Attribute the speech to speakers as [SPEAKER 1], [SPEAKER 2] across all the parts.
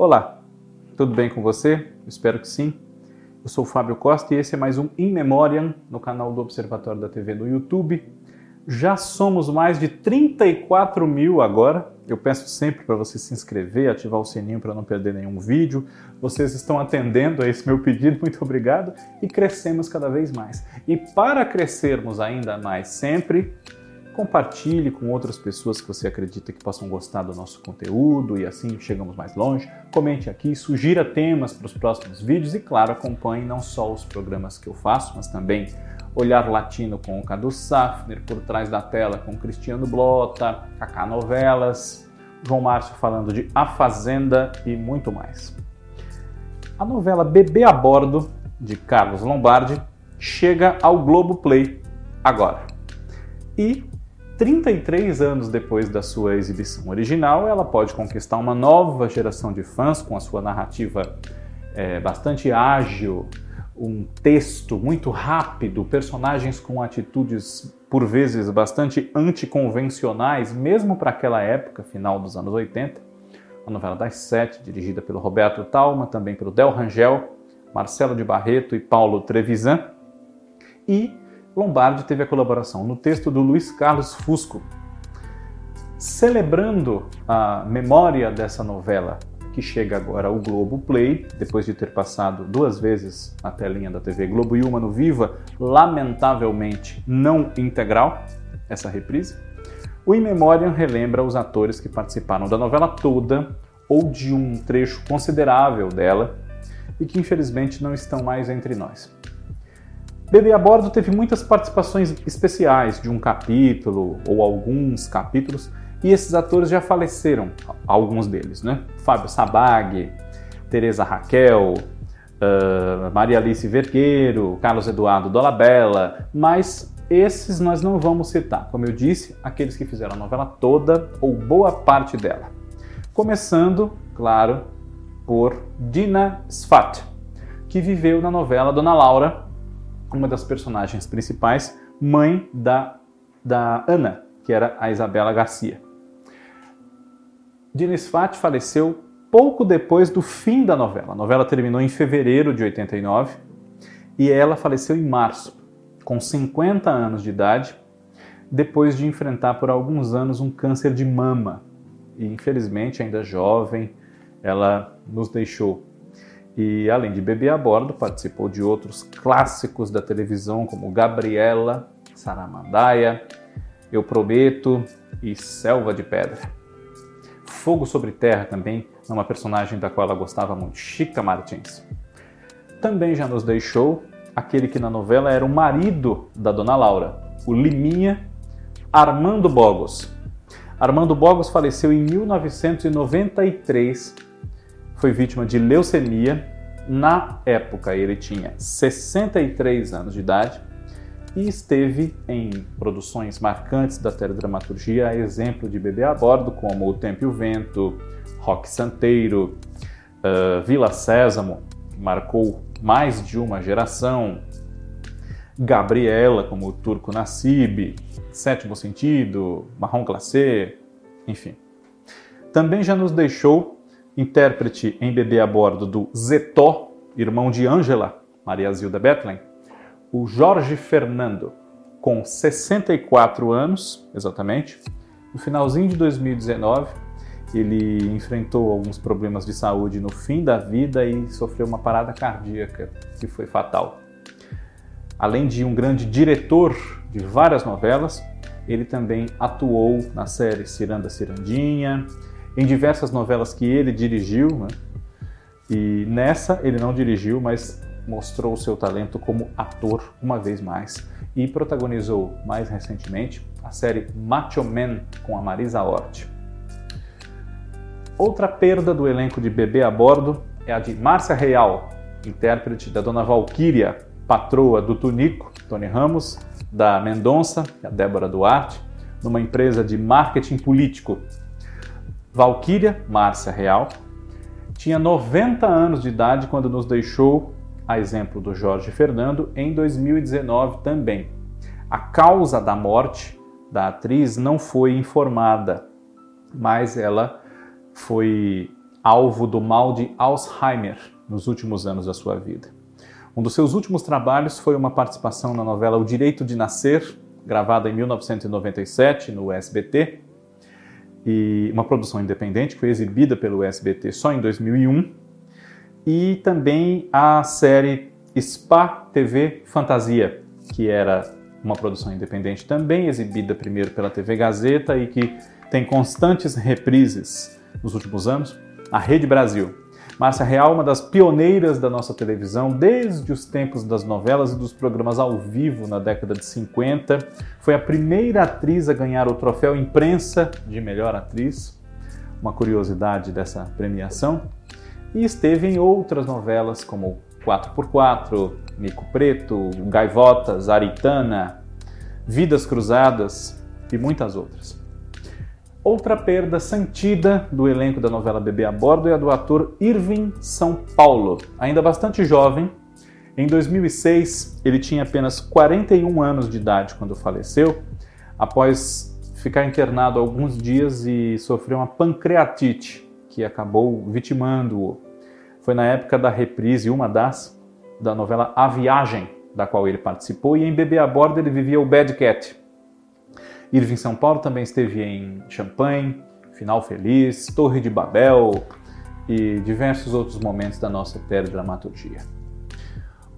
[SPEAKER 1] Olá, tudo bem com você? Espero que sim. Eu sou o Fábio Costa e esse é mais um In Memoriam no canal do Observatório da TV no YouTube. Já somos mais de 34 mil agora. Eu peço sempre para você se inscrever, ativar o sininho para não perder nenhum vídeo. Vocês estão atendendo a esse meu pedido, muito obrigado. E crescemos cada vez mais. E para crescermos ainda mais sempre, compartilhe com outras pessoas que você acredita que possam gostar do nosso conteúdo e assim chegamos mais longe. Comente aqui, sugira temas para os próximos vídeos e, claro, acompanhe não só os programas que eu faço, mas também Olhar Latino com o Cadu Safner, Por Trás da Tela com Cristiano Blota, Kaká Novelas, João Márcio falando de A Fazenda e muito mais. A novela Bebê a Bordo, de Carlos Lombardi, chega ao Globo Play agora. E 33 anos depois da sua exibição original, ela pode conquistar uma nova geração de fãs com a sua narrativa é, bastante ágil, um texto muito rápido, personagens com atitudes por vezes bastante anticonvencionais, mesmo para aquela época, final dos anos 80. A novela das sete, dirigida pelo Roberto Talma, também pelo Del Rangel, Marcelo de Barreto e Paulo Trevisan. E Lombardi teve a colaboração no texto do Luiz Carlos Fusco. Celebrando a memória dessa novela, que chega agora ao Globo Play, depois de ter passado duas vezes a telinha da TV Globo e uma no Viva, lamentavelmente não integral, essa reprise, o In Memoriam relembra os atores que participaram da novela toda ou de um trecho considerável dela e que infelizmente não estão mais entre nós. Bebê a Bordo teve muitas participações especiais de um capítulo ou alguns capítulos, e esses atores já faleceram, alguns deles, né? Fábio Sabag, Teresa Raquel, uh, Maria Alice Vergueiro, Carlos Eduardo Dolabella, mas esses nós não vamos citar, como eu disse, aqueles que fizeram a novela toda ou boa parte dela. Começando, claro, por Dina Sfat, que viveu na novela Dona Laura, uma das personagens principais, mãe da, da Ana, que era a Isabela Garcia. Diniz Fati faleceu pouco depois do fim da novela. A novela terminou em fevereiro de 89 e ela faleceu em março, com 50 anos de idade, depois de enfrentar por alguns anos um câncer de mama. E infelizmente, ainda jovem, ela nos deixou e além de Bebê a Bordo, participou de outros clássicos da televisão como Gabriela, Saramandaia, Eu Prometo e Selva de Pedra. Fogo sobre Terra também é uma personagem da qual ela gostava muito, Chica Martins. Também já nos deixou aquele que na novela era o marido da Dona Laura, o Liminha Armando Bogos. Armando Bogos faleceu em 1993 foi vítima de leucemia. Na época, ele tinha 63 anos de idade e esteve em produções marcantes da teledramaturgia, exemplo de Bebê a Bordo, como O Tempo e o Vento, Rock Santeiro, uh, Vila Sésamo, que marcou mais de uma geração, Gabriela, como o Turco Nassib, Sétimo Sentido, Marrom Glacé, enfim. Também já nos deixou intérprete em Bebê a Bordo do Zetó, irmão de Ângela, Maria Zilda Bethlen, o Jorge Fernando, com 64 anos, exatamente. No finalzinho de 2019, ele enfrentou alguns problemas de saúde no fim da vida e sofreu uma parada cardíaca que foi fatal. Além de um grande diretor de várias novelas, ele também atuou na série Ciranda Cirandinha, em diversas novelas que ele dirigiu, né? e nessa ele não dirigiu, mas mostrou seu talento como ator uma vez mais e protagonizou mais recentemente a série Macho Man com a Marisa Hort. Outra perda do elenco de Bebê a Bordo é a de Márcia Real, intérprete da Dona Valquíria, patroa do Tunico, Tony Ramos, da Mendonça, a Débora Duarte, numa empresa de marketing político Valquíria Márcia Real tinha 90 anos de idade quando nos deixou, a exemplo do Jorge Fernando, em 2019 também. A causa da morte da atriz não foi informada, mas ela foi alvo do mal de Alzheimer nos últimos anos da sua vida. Um dos seus últimos trabalhos foi uma participação na novela O Direito de Nascer, gravada em 1997 no SBT, e uma produção independente que foi exibida pelo SBT só em 2001, e também a série Spa TV Fantasia, que era uma produção independente também exibida primeiro pela TV Gazeta e que tem constantes reprises nos últimos anos, a Rede Brasil. Márcia Real, uma das pioneiras da nossa televisão desde os tempos das novelas e dos programas ao vivo na década de 50, foi a primeira atriz a ganhar o troféu imprensa de melhor atriz, uma curiosidade dessa premiação, e esteve em outras novelas como 4x4, Mico Preto, Gaivotas, Aritana, Vidas Cruzadas e muitas outras. Outra perda sentida do elenco da novela Bebê a Bordo é a do ator Irving São Paulo. Ainda bastante jovem, em 2006 ele tinha apenas 41 anos de idade quando faleceu, após ficar internado alguns dias e sofrer uma pancreatite que acabou vitimando-o. Foi na época da reprise, uma das, da novela A Viagem, da qual ele participou, e em Bebê a Bordo ele vivia o Bad Cat, Irving São Paulo também esteve em Champagne, Final Feliz, Torre de Babel e diversos outros momentos da nossa teledramaturgia.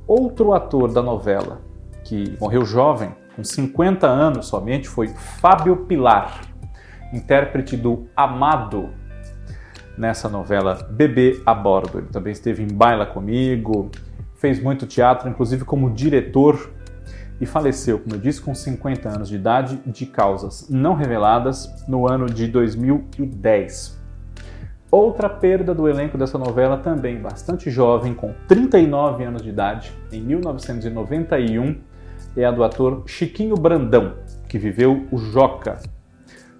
[SPEAKER 1] Outro ator da novela que morreu jovem, com 50 anos somente, foi Fábio Pilar, intérprete do Amado nessa novela Bebê a Bordo. Ele também esteve em Baila Comigo, fez muito teatro, inclusive como diretor e faleceu, como eu disse, com 50 anos de idade de causas não reveladas no ano de 2010. Outra perda do elenco dessa novela, também bastante jovem, com 39 anos de idade, em 1991, é a do ator Chiquinho Brandão, que viveu o Joca.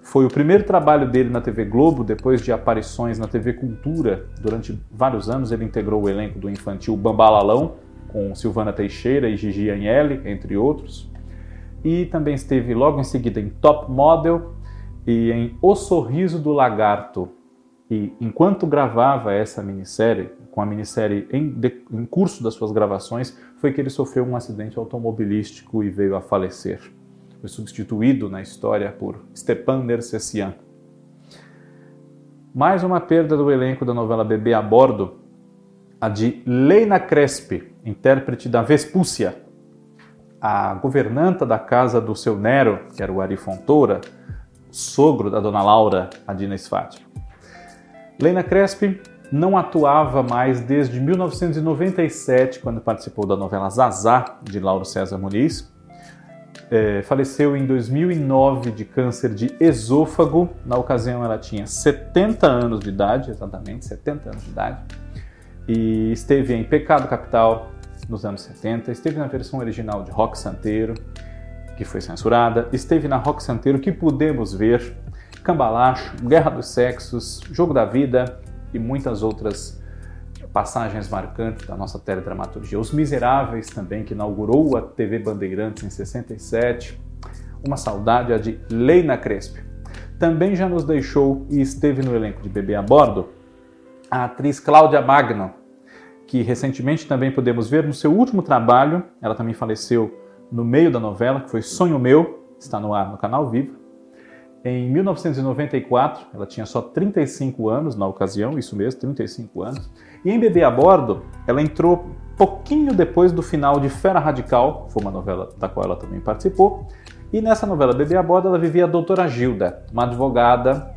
[SPEAKER 1] Foi o primeiro trabalho dele na TV Globo, depois de aparições na TV Cultura. Durante vários anos ele integrou o elenco do infantil Bambalalão, com Silvana Teixeira e Gigi Agnelli, entre outros. E também esteve logo em seguida em Top Model e em O Sorriso do Lagarto. E enquanto gravava essa minissérie, com a minissérie em, de, em curso das suas gravações, foi que ele sofreu um acidente automobilístico e veio a falecer. Foi substituído na história por Stepan Nersessian. Mais uma perda do elenco da novela Bebê a Bordo, a de Leina Crespi, intérprete da Vespúcia, a governanta da casa do seu Nero, que era o Ari Fontoura, sogro da dona Laura, a Dina Sfati. Leina Crespi não atuava mais desde 1997, quando participou da novela Zazá, de Lauro César Muniz. É, faleceu em 2009 de câncer de esôfago. Na ocasião, ela tinha 70 anos de idade, exatamente 70 anos de idade e esteve em Pecado Capital nos anos 70, esteve na versão original de Rock Santeiro, que foi censurada, esteve na Rock Santeiro que pudemos ver, Cambalacho, Guerra dos Sexos, Jogo da Vida e muitas outras passagens marcantes da nossa teledramaturgia. Os Miseráveis também, que inaugurou a TV Bandeirantes em 67. Uma saudade a de Leina Crespi. Também já nos deixou e esteve no elenco de Bebê a Bordo a atriz Cláudia Magno, que recentemente também podemos ver no seu último trabalho, ela também faleceu no meio da novela, que foi Sonho Meu, está no ar no canal Viva. Em 1994, ela tinha só 35 anos na ocasião, isso mesmo, 35 anos. E em Bebê a Bordo, ela entrou pouquinho depois do final de Fera Radical, foi uma novela da qual ela também participou. E nessa novela Bebê a Bordo, ela vivia a doutora Gilda, uma advogada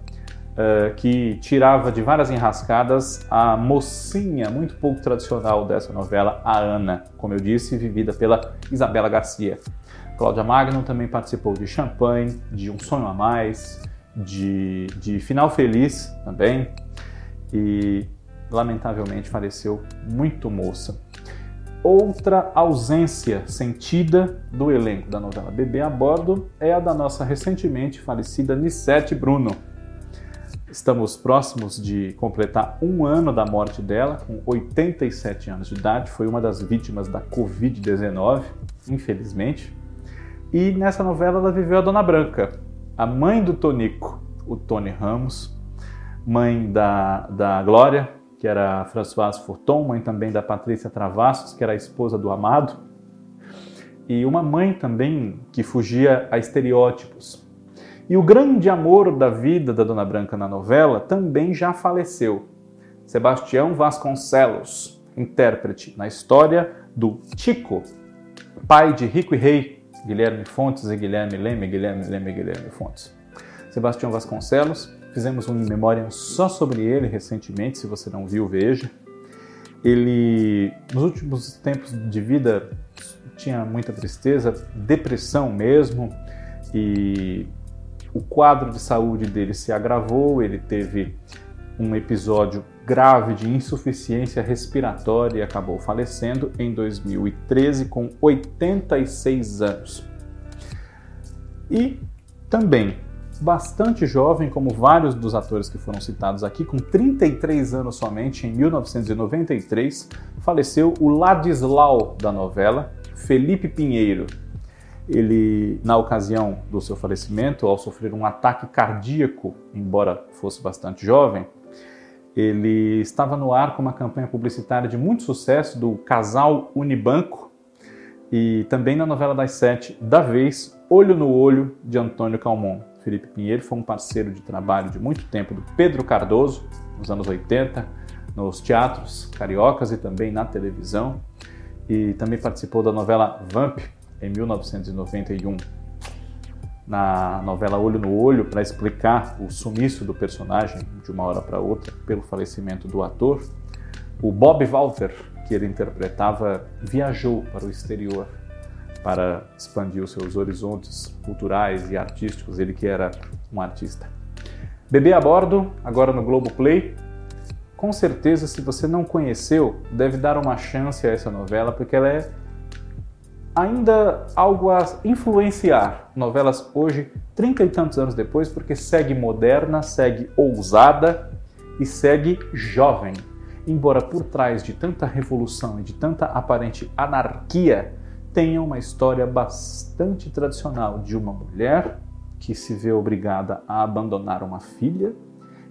[SPEAKER 1] uh, que tirava de várias enrascadas a mocinha muito pouco tradicional dessa novela, a Ana, como eu disse, vivida pela Isabela Garcia. Cláudia Magno também participou de Champagne, de Um Sonho a Mais, de, de Final Feliz também, e lamentavelmente faleceu muito moça. Outra ausência sentida do elenco da novela Bebê a Bordo é a da nossa recentemente falecida Nissete Bruno, Estamos próximos de completar um ano da morte dela, com 87 anos de idade. Foi uma das vítimas da Covid-19, infelizmente. E nessa novela ela viveu a Dona Branca, a mãe do Tonico, o Tony Ramos, mãe da, da Glória, que era a Françoise Furton, mãe também da Patrícia Travassos, que era a esposa do Amado, e uma mãe também que fugia a estereótipos. E o grande amor da vida da Dona Branca na novela também já faleceu. Sebastião Vasconcelos, intérprete na história do Tico, pai de Rico e Rei, Guilherme Fontes e Guilherme Leme, Guilherme Leme e Guilherme Fontes. Sebastião Vasconcelos, fizemos um memória só sobre ele recentemente, se você não viu, veja. Ele, nos últimos tempos de vida, tinha muita tristeza, depressão mesmo, e o quadro de saúde dele se agravou, ele teve um episódio grave de insuficiência respiratória e acabou falecendo em 2013 com 86 anos. E também bastante jovem, como vários dos atores que foram citados aqui, com 33 anos somente, em 1993, faleceu o Ladislau da novela, Felipe Pinheiro. Ele, na ocasião do seu falecimento, ao sofrer um ataque cardíaco, embora fosse bastante jovem, ele estava no ar com uma campanha publicitária de muito sucesso do casal Unibanco e também na novela das sete da vez, Olho no Olho, de Antônio Calmon. Felipe Pinheiro foi um parceiro de trabalho de muito tempo do Pedro Cardoso, nos anos 80, nos teatros cariocas e também na televisão. E também participou da novela Vamp, em 1991 na novela Olho no Olho para explicar o sumiço do personagem de uma hora para outra pelo falecimento do ator. O Bob Walter, que ele interpretava, viajou para o exterior para expandir os seus horizontes culturais e artísticos, ele que era um artista. Bebê a bordo, agora no Globo Play. Com certeza, se você não conheceu, deve dar uma chance a essa novela, porque ela é ainda algo a influenciar novelas hoje, trinta e tantos anos depois, porque segue moderna, segue ousada e segue jovem. Embora por trás de tanta revolução e de tanta aparente anarquia, tenha uma história bastante tradicional de uma mulher que se vê obrigada a abandonar uma filha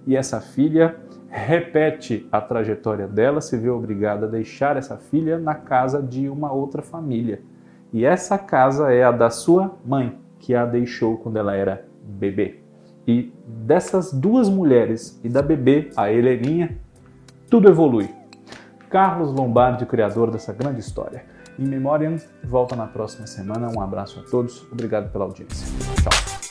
[SPEAKER 1] e essa filha repete a trajetória dela, se vê obrigada a deixar essa filha na casa de uma outra família e essa casa é a da sua mãe, que a deixou quando ela era bebê. E dessas duas mulheres e da bebê, a Heleninha, tudo evolui. Carlos Lombardi, criador dessa grande história. In Memoriam volta na próxima semana. Um abraço a todos. Obrigado pela audiência. Tchau.